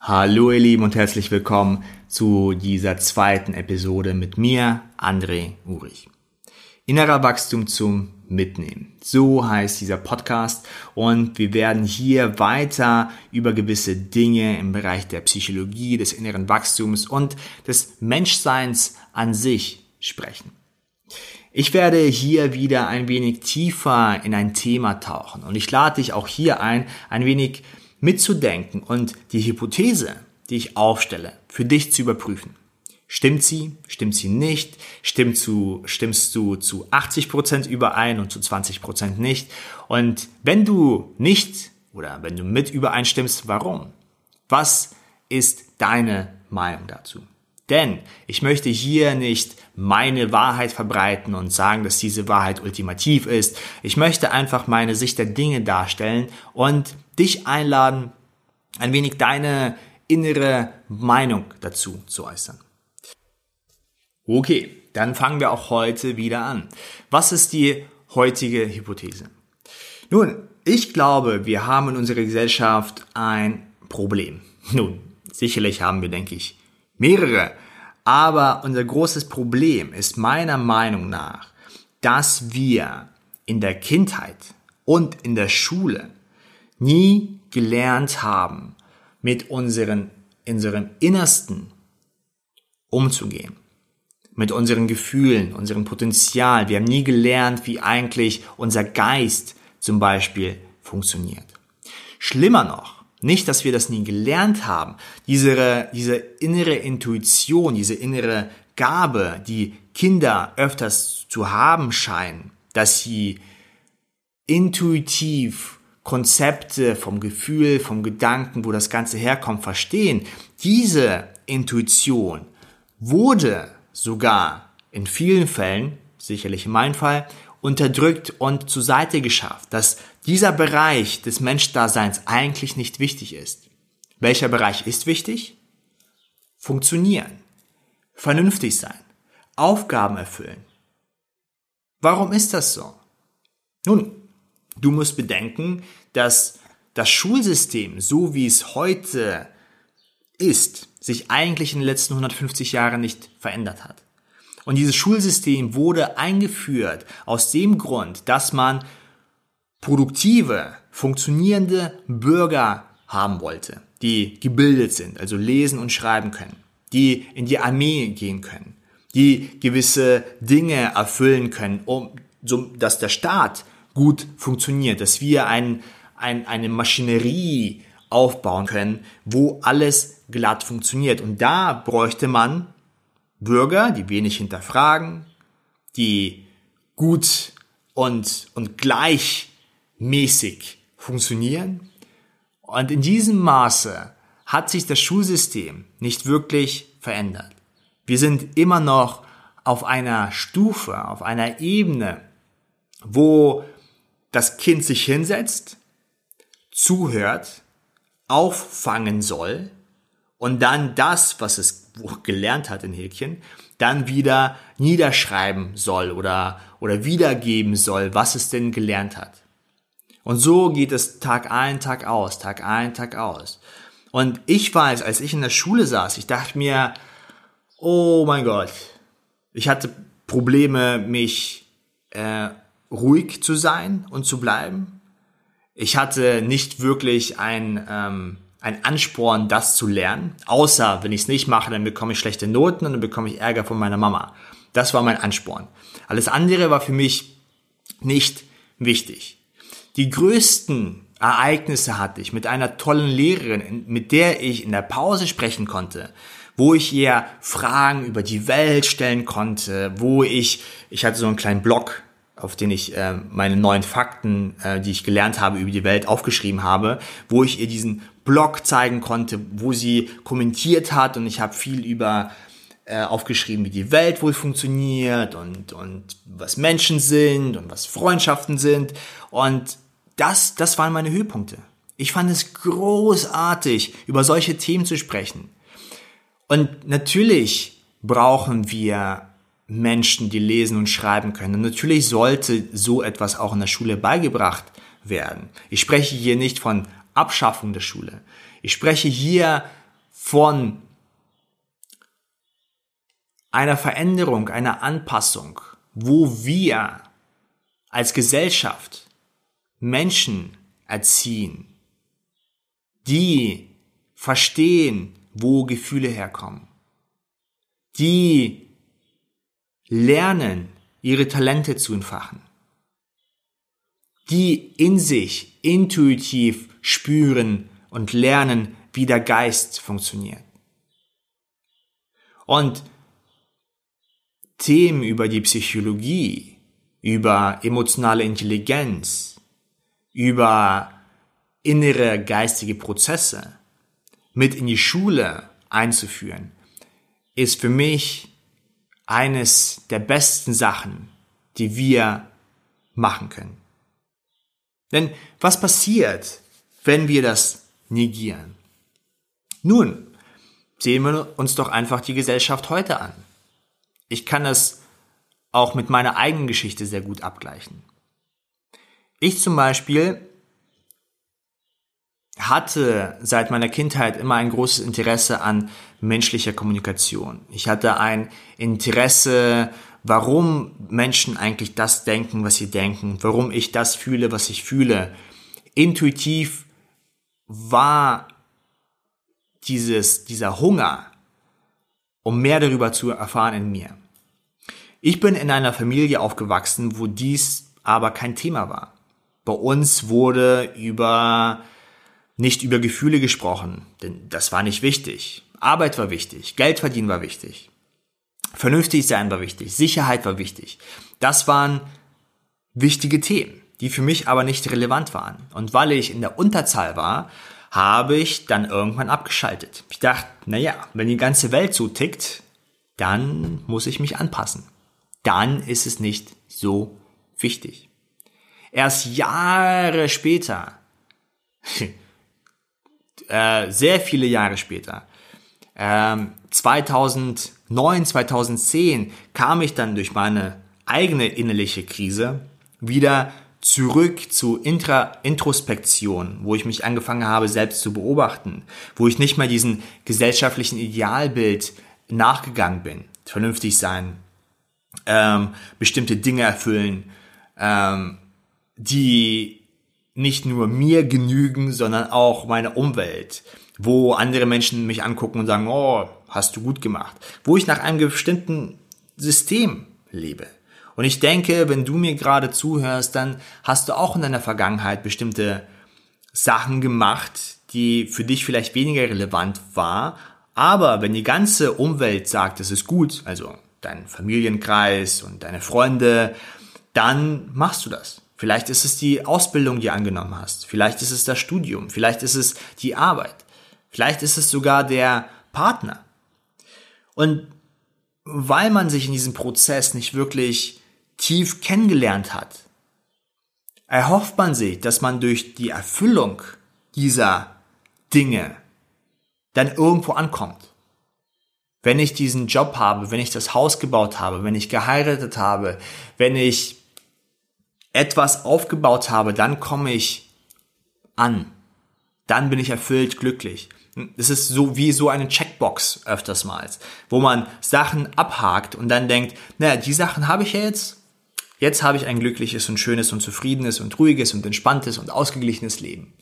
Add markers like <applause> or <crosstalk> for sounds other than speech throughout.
Hallo ihr Lieben und herzlich willkommen zu dieser zweiten Episode mit mir, André Urich. Innerer Wachstum zum Mitnehmen. So heißt dieser Podcast und wir werden hier weiter über gewisse Dinge im Bereich der Psychologie, des inneren Wachstums und des Menschseins an sich sprechen. Ich werde hier wieder ein wenig tiefer in ein Thema tauchen und ich lade dich auch hier ein, ein wenig mitzudenken und die Hypothese, die ich aufstelle, für dich zu überprüfen. Stimmt sie? Stimmt sie nicht? Stimmt zu, stimmst du zu 80 Prozent überein und zu 20 Prozent nicht? Und wenn du nicht oder wenn du mit übereinstimmst, warum? Was ist deine Meinung dazu? Denn ich möchte hier nicht meine Wahrheit verbreiten und sagen, dass diese Wahrheit ultimativ ist. Ich möchte einfach meine Sicht der Dinge darstellen und dich einladen, ein wenig deine innere Meinung dazu zu äußern. Okay, dann fangen wir auch heute wieder an. Was ist die heutige Hypothese? Nun, ich glaube, wir haben in unserer Gesellschaft ein Problem. Nun, sicherlich haben wir, denke ich, mehrere. Aber unser großes Problem ist meiner Meinung nach, dass wir in der Kindheit und in der Schule nie gelernt haben, mit unseren, unserem Innersten umzugehen. Mit unseren Gefühlen, unserem Potenzial. Wir haben nie gelernt, wie eigentlich unser Geist zum Beispiel funktioniert. Schlimmer noch, nicht, dass wir das nie gelernt haben, diese, diese innere Intuition, diese innere Gabe, die Kinder öfters zu haben scheinen, dass sie intuitiv Konzepte, vom Gefühl, vom Gedanken, wo das Ganze herkommt, verstehen. Diese Intuition wurde sogar in vielen Fällen, sicherlich in meinem Fall, unterdrückt und zur Seite geschafft, dass dieser Bereich des Menschdaseins eigentlich nicht wichtig ist. Welcher Bereich ist wichtig? Funktionieren, vernünftig sein, Aufgaben erfüllen. Warum ist das so? Nun, Du musst bedenken, dass das Schulsystem, so wie es heute ist, sich eigentlich in den letzten 150 Jahren nicht verändert hat. Und dieses Schulsystem wurde eingeführt aus dem Grund, dass man produktive, funktionierende Bürger haben wollte, die gebildet sind, also lesen und schreiben können, die in die Armee gehen können, die gewisse Dinge erfüllen können, um, so, dass der Staat gut funktioniert, dass wir ein, ein, eine Maschinerie aufbauen können, wo alles glatt funktioniert. Und da bräuchte man Bürger, die wenig hinterfragen, die gut und, und gleichmäßig funktionieren. Und in diesem Maße hat sich das Schulsystem nicht wirklich verändert. Wir sind immer noch auf einer Stufe, auf einer Ebene, wo das Kind sich hinsetzt, zuhört, auffangen soll und dann das, was es gelernt hat in Häkchen, dann wieder niederschreiben soll oder, oder wiedergeben soll, was es denn gelernt hat. Und so geht es Tag ein, Tag aus, Tag ein, Tag aus. Und ich weiß, als ich in der Schule saß, ich dachte mir, oh mein Gott, ich hatte Probleme, mich äh, ruhig zu sein und zu bleiben. Ich hatte nicht wirklich ein, ähm, ein Ansporn, das zu lernen. Außer, wenn ich es nicht mache, dann bekomme ich schlechte Noten und dann bekomme ich Ärger von meiner Mama. Das war mein Ansporn. Alles andere war für mich nicht wichtig. Die größten Ereignisse hatte ich mit einer tollen Lehrerin, mit der ich in der Pause sprechen konnte, wo ich ihr Fragen über die Welt stellen konnte, wo ich, ich hatte so einen kleinen Blog, auf den ich äh, meine neuen Fakten, äh, die ich gelernt habe über die Welt, aufgeschrieben habe, wo ich ihr diesen Blog zeigen konnte, wo sie kommentiert hat und ich habe viel über äh, aufgeschrieben, wie die Welt wohl funktioniert und, und was Menschen sind und was Freundschaften sind. Und das, das waren meine Höhepunkte. Ich fand es großartig, über solche Themen zu sprechen. Und natürlich brauchen wir Menschen, die lesen und schreiben können. Und natürlich sollte so etwas auch in der Schule beigebracht werden. Ich spreche hier nicht von Abschaffung der Schule. Ich spreche hier von einer Veränderung, einer Anpassung, wo wir als Gesellschaft Menschen erziehen, die verstehen, wo Gefühle herkommen, die lernen, ihre Talente zu entfachen, die in sich intuitiv spüren und lernen, wie der Geist funktioniert. Und Themen über die Psychologie, über emotionale Intelligenz, über innere geistige Prozesse mit in die Schule einzuführen, ist für mich eines der besten Sachen, die wir machen können. Denn was passiert, wenn wir das negieren? Nun, sehen wir uns doch einfach die Gesellschaft heute an. Ich kann es auch mit meiner eigenen Geschichte sehr gut abgleichen. Ich zum Beispiel hatte seit meiner Kindheit immer ein großes Interesse an menschlicher Kommunikation. Ich hatte ein Interesse, warum Menschen eigentlich das denken, was sie denken, warum ich das fühle, was ich fühle. Intuitiv war dieses, dieser Hunger, um mehr darüber zu erfahren in mir. Ich bin in einer Familie aufgewachsen, wo dies aber kein Thema war. Bei uns wurde über nicht über Gefühle gesprochen, denn das war nicht wichtig. Arbeit war wichtig, Geld verdienen war wichtig. Vernünftig sein war wichtig, Sicherheit war wichtig. Das waren wichtige Themen, die für mich aber nicht relevant waren. Und weil ich in der Unterzahl war, habe ich dann irgendwann abgeschaltet. Ich dachte, naja, wenn die ganze Welt so tickt, dann muss ich mich anpassen. Dann ist es nicht so wichtig. Erst Jahre später, <laughs> äh, sehr viele Jahre später, ähm, 2009, 2010 kam ich dann durch meine eigene innerliche Krise wieder zurück zu Intra Introspektion, wo ich mich angefangen habe, selbst zu beobachten, wo ich nicht mehr diesen gesellschaftlichen Idealbild nachgegangen bin. Vernünftig sein, ähm, bestimmte Dinge erfüllen, ähm, die nicht nur mir genügen, sondern auch meiner Umwelt, wo andere Menschen mich angucken und sagen, oh, hast du gut gemacht, wo ich nach einem bestimmten System lebe. Und ich denke, wenn du mir gerade zuhörst, dann hast du auch in deiner Vergangenheit bestimmte Sachen gemacht, die für dich vielleicht weniger relevant war. Aber wenn die ganze Umwelt sagt, es ist gut, also dein Familienkreis und deine Freunde, dann machst du das. Vielleicht ist es die Ausbildung, die du angenommen hast. Vielleicht ist es das Studium. Vielleicht ist es die Arbeit. Vielleicht ist es sogar der Partner. Und weil man sich in diesem Prozess nicht wirklich tief kennengelernt hat, erhofft man sich, dass man durch die Erfüllung dieser Dinge dann irgendwo ankommt. Wenn ich diesen Job habe, wenn ich das Haus gebaut habe, wenn ich geheiratet habe, wenn ich etwas aufgebaut habe, dann komme ich an. Dann bin ich erfüllt glücklich. Es ist so wie so eine Checkbox öfters mal, wo man Sachen abhakt und dann denkt, naja, die Sachen habe ich ja jetzt, Jetzt habe ich ein glückliches und schönes und zufriedenes und ruhiges und entspanntes und ausgeglichenes Leben.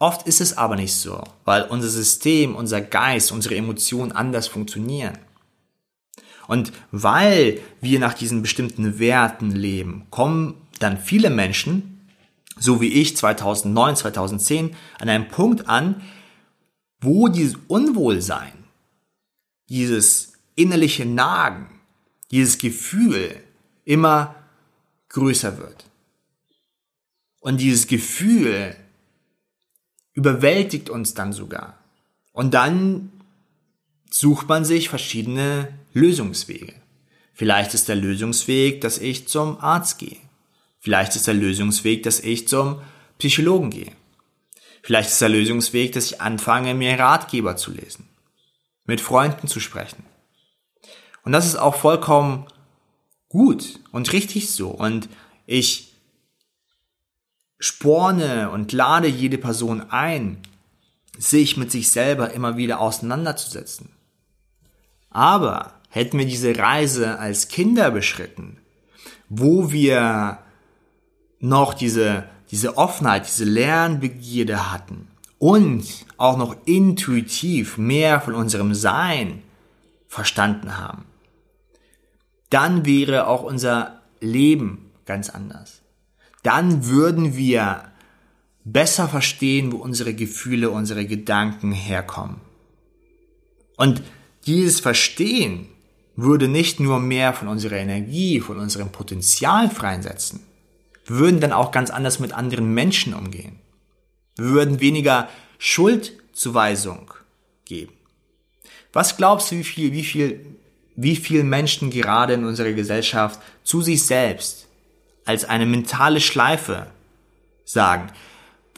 Oft ist es aber nicht so, weil unser System, unser Geist, unsere Emotionen anders funktionieren. Und weil wir nach diesen bestimmten Werten leben, kommen dann viele Menschen, so wie ich 2009, 2010, an einem Punkt an, wo dieses Unwohlsein, dieses innerliche Nagen, dieses Gefühl immer größer wird. Und dieses Gefühl überwältigt uns dann sogar. Und dann sucht man sich verschiedene Lösungswege. Vielleicht ist der Lösungsweg, dass ich zum Arzt gehe. Vielleicht ist der Lösungsweg, dass ich zum Psychologen gehe. Vielleicht ist der Lösungsweg, dass ich anfange, mir Ratgeber zu lesen, mit Freunden zu sprechen. Und das ist auch vollkommen gut und richtig so. Und ich sporne und lade jede Person ein, sich mit sich selber immer wieder auseinanderzusetzen. Aber hätten wir diese Reise als Kinder beschritten, wo wir noch diese, diese Offenheit, diese Lernbegierde hatten und auch noch intuitiv mehr von unserem Sein verstanden haben, dann wäre auch unser Leben ganz anders. Dann würden wir besser verstehen, wo unsere Gefühle, unsere Gedanken herkommen. Und dieses Verstehen würde nicht nur mehr von unserer Energie, von unserem Potenzial freisetzen. Würden dann auch ganz anders mit anderen Menschen umgehen. Wir würden weniger Schuldzuweisung geben. Was glaubst du, wie viel, wie viel, wie viel Menschen gerade in unserer Gesellschaft zu sich selbst als eine mentale Schleife sagen,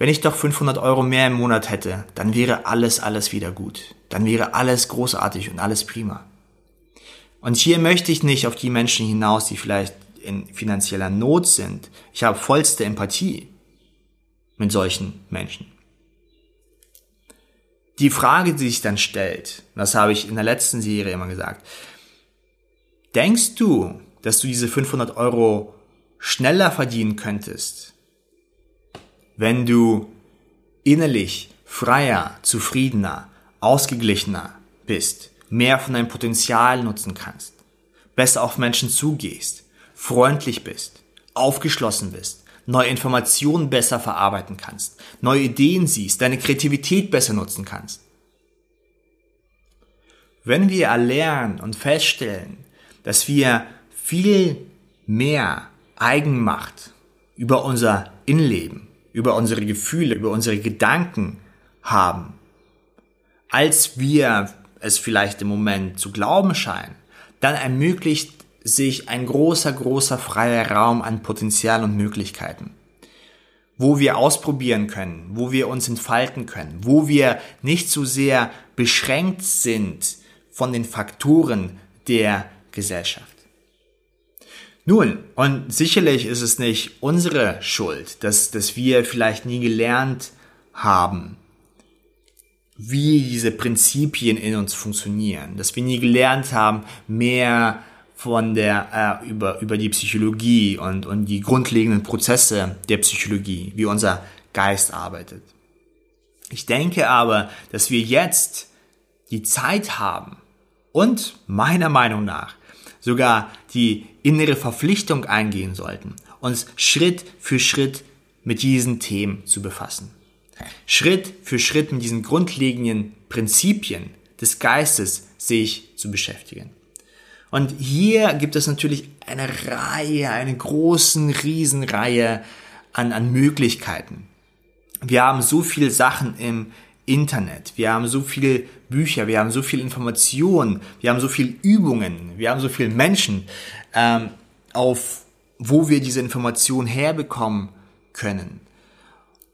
wenn ich doch 500 Euro mehr im Monat hätte, dann wäre alles, alles wieder gut. Dann wäre alles großartig und alles prima. Und hier möchte ich nicht auf die Menschen hinaus, die vielleicht in finanzieller Not sind. Ich habe vollste Empathie mit solchen Menschen. Die Frage, die sich dann stellt, das habe ich in der letzten Serie immer gesagt, denkst du, dass du diese 500 Euro schneller verdienen könntest, wenn du innerlich freier, zufriedener, ausgeglichener bist, mehr von deinem Potenzial nutzen kannst, besser auf Menschen zugehst, freundlich bist, aufgeschlossen bist, neue Informationen besser verarbeiten kannst, neue Ideen siehst, deine Kreativität besser nutzen kannst. Wenn wir erlernen und feststellen, dass wir viel mehr Eigenmacht über unser Innenleben, über unsere Gefühle, über unsere Gedanken haben, als wir es vielleicht im Moment zu glauben scheinen, dann ermöglicht sich ein großer, großer freier Raum an Potenzial und Möglichkeiten, wo wir ausprobieren können, wo wir uns entfalten können, wo wir nicht so sehr beschränkt sind von den Faktoren der Gesellschaft. Nun, und sicherlich ist es nicht unsere Schuld, dass, dass wir vielleicht nie gelernt haben, wie diese Prinzipien in uns funktionieren, dass wir nie gelernt haben, mehr von der äh, über über die Psychologie und und die grundlegenden Prozesse der Psychologie, wie unser Geist arbeitet. Ich denke aber, dass wir jetzt die Zeit haben und meiner Meinung nach sogar die innere Verpflichtung eingehen sollten, uns Schritt für Schritt mit diesen Themen zu befassen. Schritt für Schritt mit diesen grundlegenden Prinzipien des Geistes sich zu beschäftigen. Und hier gibt es natürlich eine Reihe, eine großen Riesenreihe an, an Möglichkeiten. Wir haben so viele Sachen im Internet, wir haben so viele Bücher, wir haben so viel Informationen, wir haben so viel Übungen, wir haben so viele Menschen, ähm, auf wo wir diese Informationen herbekommen können.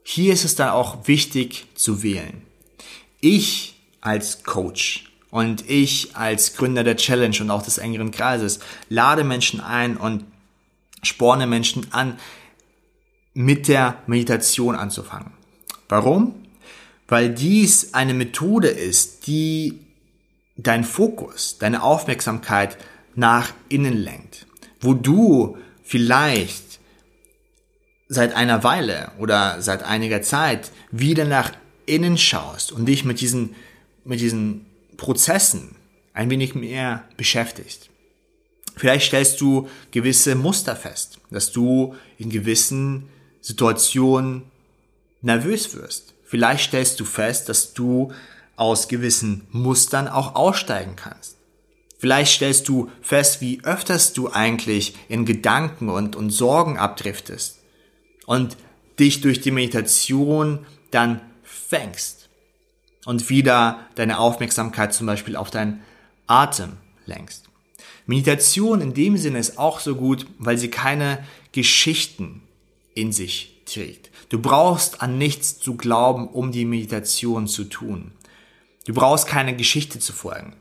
Hier ist es dann auch wichtig zu wählen. Ich als Coach und ich als Gründer der Challenge und auch des engeren Kreises lade Menschen ein und sporne Menschen an, mit der Meditation anzufangen. Warum? Weil dies eine Methode ist, die dein Fokus, deine Aufmerksamkeit nach innen lenkt, wo du vielleicht seit einer Weile oder seit einiger Zeit wieder nach innen schaust und dich mit diesen, mit diesen Prozessen ein wenig mehr beschäftigst. Vielleicht stellst du gewisse Muster fest, dass du in gewissen Situationen nervös wirst. Vielleicht stellst du fest, dass du aus gewissen Mustern auch aussteigen kannst. Vielleicht stellst du fest, wie öfters du eigentlich in Gedanken und, und Sorgen abdriftest und dich durch die Meditation dann fängst und wieder deine Aufmerksamkeit zum Beispiel auf deinen Atem lenkst. Meditation in dem Sinne ist auch so gut, weil sie keine Geschichten in sich trägt. Du brauchst an nichts zu glauben, um die Meditation zu tun. Du brauchst keine Geschichte zu folgen.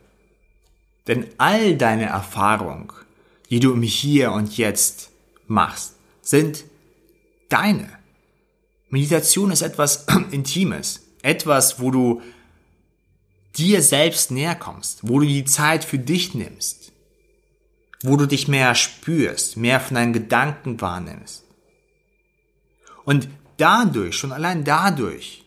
Denn all deine Erfahrungen, die du im Hier und Jetzt machst, sind deine. Meditation ist etwas <clears throat> Intimes. Etwas, wo du dir selbst näher kommst, wo du die Zeit für dich nimmst, wo du dich mehr spürst, mehr von deinen Gedanken wahrnimmst. Und dadurch, schon allein dadurch,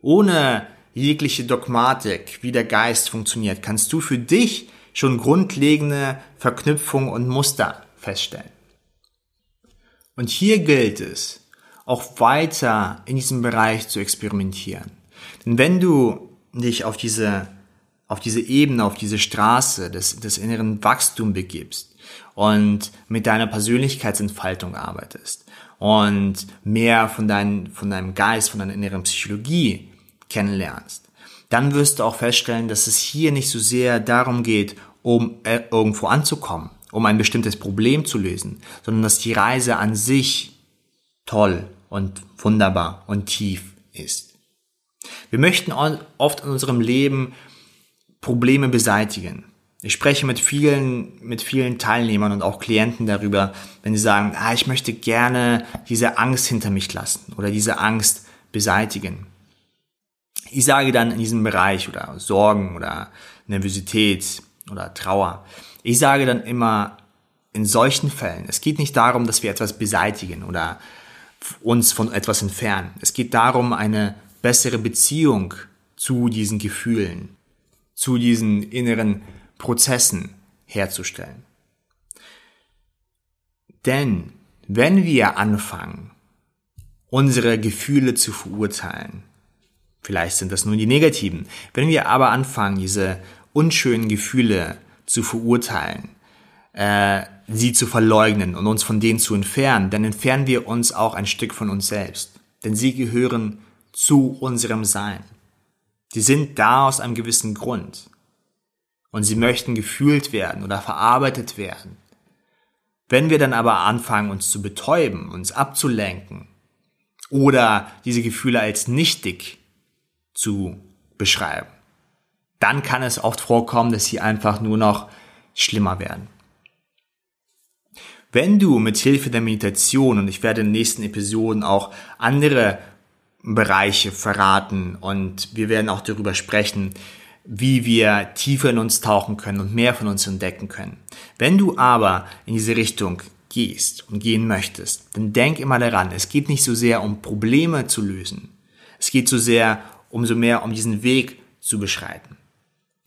ohne jegliche Dogmatik, wie der Geist funktioniert, kannst du für dich schon grundlegende Verknüpfungen und Muster feststellen. Und hier gilt es, auch weiter in diesem Bereich zu experimentieren. Denn wenn du dich auf diese, auf diese Ebene, auf diese Straße des, des inneren Wachstums begibst und mit deiner Persönlichkeitsentfaltung arbeitest und mehr von, dein, von deinem Geist, von deiner inneren Psychologie kennenlernst, dann wirst du auch feststellen, dass es hier nicht so sehr darum geht, um äh, irgendwo anzukommen, um ein bestimmtes Problem zu lösen, sondern dass die Reise an sich toll und wunderbar und tief ist. Wir möchten oft in unserem Leben Probleme beseitigen. Ich spreche mit vielen, mit vielen Teilnehmern und auch Klienten darüber, wenn sie sagen, ah, ich möchte gerne diese Angst hinter mich lassen oder diese Angst beseitigen. Ich sage dann in diesem Bereich oder Sorgen oder Nervosität oder Trauer, ich sage dann immer in solchen Fällen, es geht nicht darum, dass wir etwas beseitigen oder uns von etwas entfernen. Es geht darum, eine bessere Beziehung zu diesen Gefühlen, zu diesen inneren Prozessen herzustellen. Denn wenn wir anfangen, unsere Gefühle zu verurteilen, vielleicht sind das nur die negativen, wenn wir aber anfangen, diese unschönen Gefühle zu verurteilen, äh, sie zu verleugnen und uns von denen zu entfernen, dann entfernen wir uns auch ein Stück von uns selbst. Denn sie gehören zu unserem Sein. Sie sind da aus einem gewissen Grund und sie möchten gefühlt werden oder verarbeitet werden. Wenn wir dann aber anfangen, uns zu betäuben, uns abzulenken oder diese Gefühle als nichtig zu beschreiben, dann kann es oft vorkommen, dass sie einfach nur noch schlimmer werden. Wenn du mit Hilfe der Meditation, und ich werde in den nächsten Episoden auch andere Bereiche verraten und wir werden auch darüber sprechen, wie wir tiefer in uns tauchen können und mehr von uns entdecken können. Wenn du aber in diese Richtung gehst und gehen möchtest, dann denk immer daran, es geht nicht so sehr um Probleme zu lösen. Es geht so sehr umso mehr um diesen Weg zu beschreiten.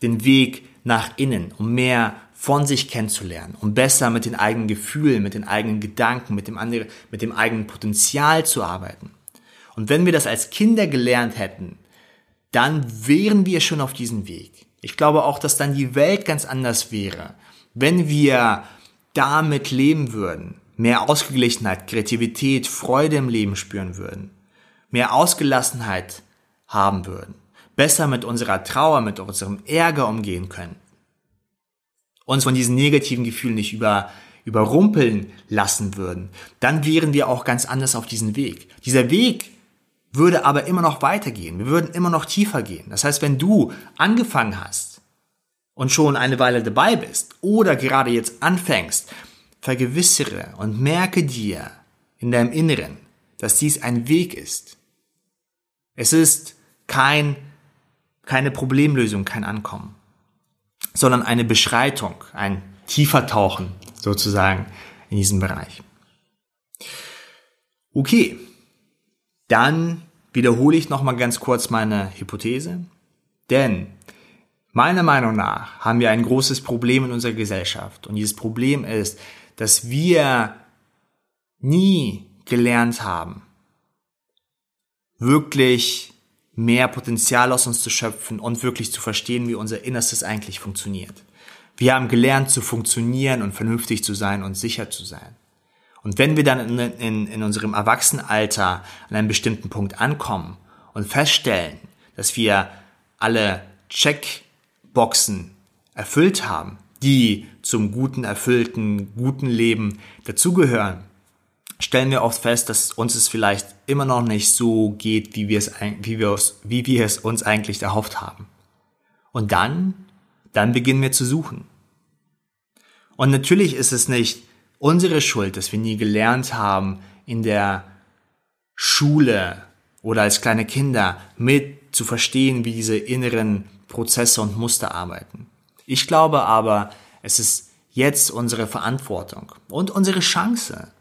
Den Weg nach innen, um mehr von sich kennenzulernen, um besser mit den eigenen Gefühlen, mit den eigenen Gedanken, mit dem, anderen, mit dem eigenen Potenzial zu arbeiten. Und wenn wir das als Kinder gelernt hätten, dann wären wir schon auf diesem Weg. Ich glaube auch, dass dann die Welt ganz anders wäre, wenn wir damit leben würden, mehr Ausgeglichenheit, Kreativität, Freude im Leben spüren würden, mehr Ausgelassenheit haben würden, besser mit unserer Trauer, mit unserem Ärger umgehen können, uns von diesen negativen Gefühlen nicht über, überrumpeln lassen würden, dann wären wir auch ganz anders auf diesem Weg. Dieser Weg würde aber immer noch weitergehen. Wir würden immer noch tiefer gehen. Das heißt, wenn du angefangen hast und schon eine Weile dabei bist oder gerade jetzt anfängst, vergewissere und merke dir in deinem Inneren, dass dies ein Weg ist. Es ist kein, keine Problemlösung, kein Ankommen, sondern eine Beschreitung, ein tiefer Tauchen sozusagen in diesem Bereich. Okay, dann wiederhole ich nochmal ganz kurz meine Hypothese. Denn meiner Meinung nach haben wir ein großes Problem in unserer Gesellschaft. Und dieses Problem ist, dass wir nie gelernt haben, wirklich mehr Potenzial aus uns zu schöpfen und wirklich zu verstehen, wie unser Innerstes eigentlich funktioniert. Wir haben gelernt zu funktionieren und vernünftig zu sein und sicher zu sein. Und wenn wir dann in, in, in unserem Erwachsenenalter an einem bestimmten Punkt ankommen und feststellen, dass wir alle Checkboxen erfüllt haben, die zum guten, erfüllten, guten Leben dazugehören, stellen wir oft fest, dass uns es vielleicht immer noch nicht so geht, wie wir es, wie wir es, wie wir es uns eigentlich erhofft haben. Und dann, dann beginnen wir zu suchen. Und natürlich ist es nicht unsere Schuld, dass wir nie gelernt haben, in der Schule oder als kleine Kinder mit zu verstehen, wie diese inneren Prozesse und Muster arbeiten. Ich glaube aber, es ist jetzt unsere Verantwortung und unsere Chance,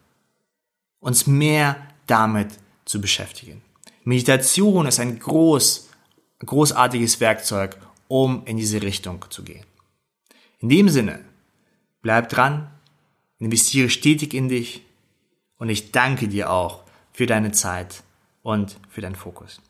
uns mehr damit zu beschäftigen. Meditation ist ein groß, großartiges Werkzeug, um in diese Richtung zu gehen. In dem Sinne, bleib dran, investiere stetig in dich und ich danke dir auch für deine Zeit und für deinen Fokus.